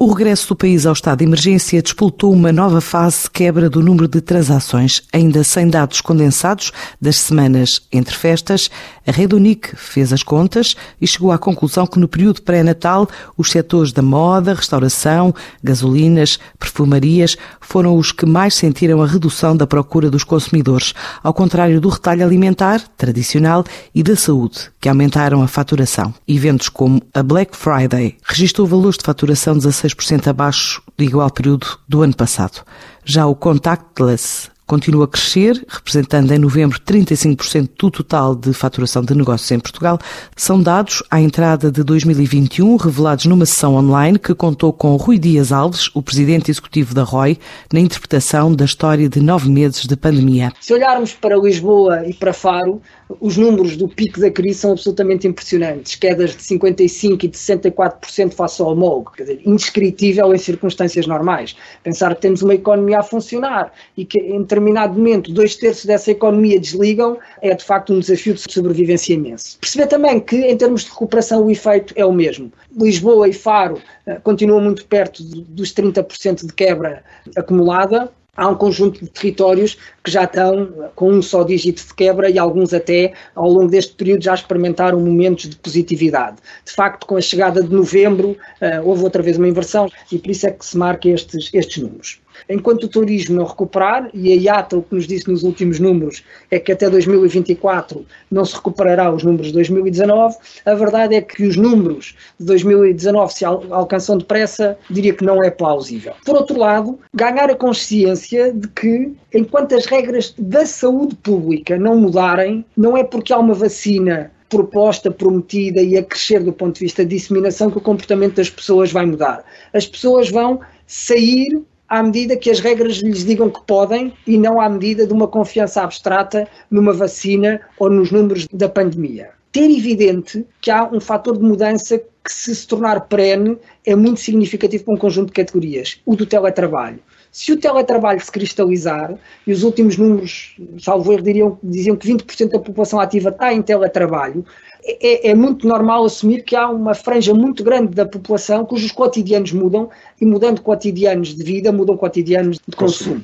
O regresso do país ao estado de emergência disputou uma nova fase quebra do número de transações. Ainda sem dados condensados das semanas entre festas, a Rede Unique fez as contas e chegou à conclusão que no período pré-natal os setores da moda, restauração, gasolinas, perfumarias foram os que mais sentiram a redução da procura dos consumidores, ao contrário do retalho alimentar, tradicional, e da saúde, que aumentaram a faturação. Eventos como a Black Friday registrou valores de faturação 16 6% abaixo do igual período do ano passado. Já o contactless continua a crescer, representando em novembro 35% do total de faturação de negócios em Portugal. São dados à entrada de 2021, revelados numa sessão online que contou com Rui Dias Alves, o presidente executivo da ROI, na interpretação da história de nove meses de pandemia. Se olharmos para Lisboa e para Faro, os números do pico da crise são absolutamente impressionantes. Quedas de 55% e de 64% face ao homólogo. Quer dizer, indescritível em circunstâncias normais. Pensar que temos uma economia a funcionar e que entre determinado momento dois terços dessa economia desligam, é de facto um desafio de sobrevivência imenso. Perceber também que, em termos de recuperação, o efeito é o mesmo. Lisboa e Faro uh, continuam muito perto dos 30% de quebra acumulada, há um conjunto de territórios que já estão com um só dígito de quebra e alguns até ao longo deste período já experimentaram momentos de positividade. De facto, com a chegada de novembro, uh, houve outra vez uma inversão e por isso é que se marca estes, estes números. Enquanto o turismo não recuperar, e a IATA o que nos disse nos últimos números é que até 2024 não se recuperará os números de 2019, a verdade é que os números de 2019 se alcançam depressa, diria que não é plausível. Por outro lado, ganhar a consciência de que enquanto as regras da saúde pública não mudarem, não é porque há uma vacina proposta, prometida e a crescer do ponto de vista de disseminação que o comportamento das pessoas vai mudar. As pessoas vão sair à medida que as regras lhes digam que podem e não à medida de uma confiança abstrata numa vacina ou nos números da pandemia. Ter evidente que há um fator de mudança que, se se tornar perene, é muito significativo para um conjunto de categorias, o do teletrabalho. Se o teletrabalho se cristalizar, e os últimos números, salvo erro, diriam, diziam que 20% da população ativa está em teletrabalho, é, é, muito normal assumir que há uma franja muito grande da população cujos cotidianos mudam e mudando cotidianos de vida, mudam cotidianos de consumo.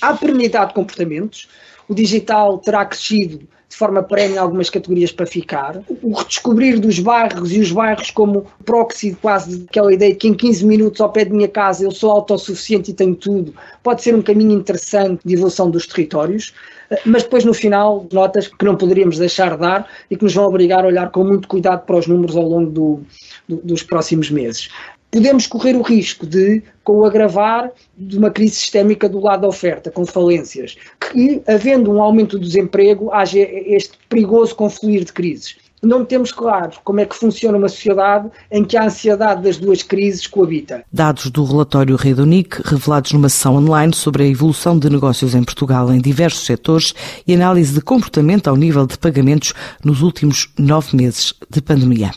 Há perenidade de comportamentos, o digital terá crescido de forma perene algumas categorias para ficar. O redescobrir dos bairros e os bairros como proxy quase daquela ideia de que em 15 minutos ao pé de minha casa eu sou autossuficiente e tenho tudo, pode ser um caminho interessante de evolução dos territórios, mas depois no final notas que não poderíamos deixar de dar e que nos vão obrigar a olhar com muito cuidado para os números ao longo do, do, dos próximos meses podemos correr o risco de, com o agravar de uma crise sistémica do lado da oferta, com falências, que, havendo um aumento do desemprego, haja este perigoso confluir de crises. Não temos claro como é que funciona uma sociedade em que a ansiedade das duas crises coabita. Dados do relatório Rede Unique, revelados numa sessão online sobre a evolução de negócios em Portugal em diversos setores e análise de comportamento ao nível de pagamentos nos últimos nove meses de pandemia.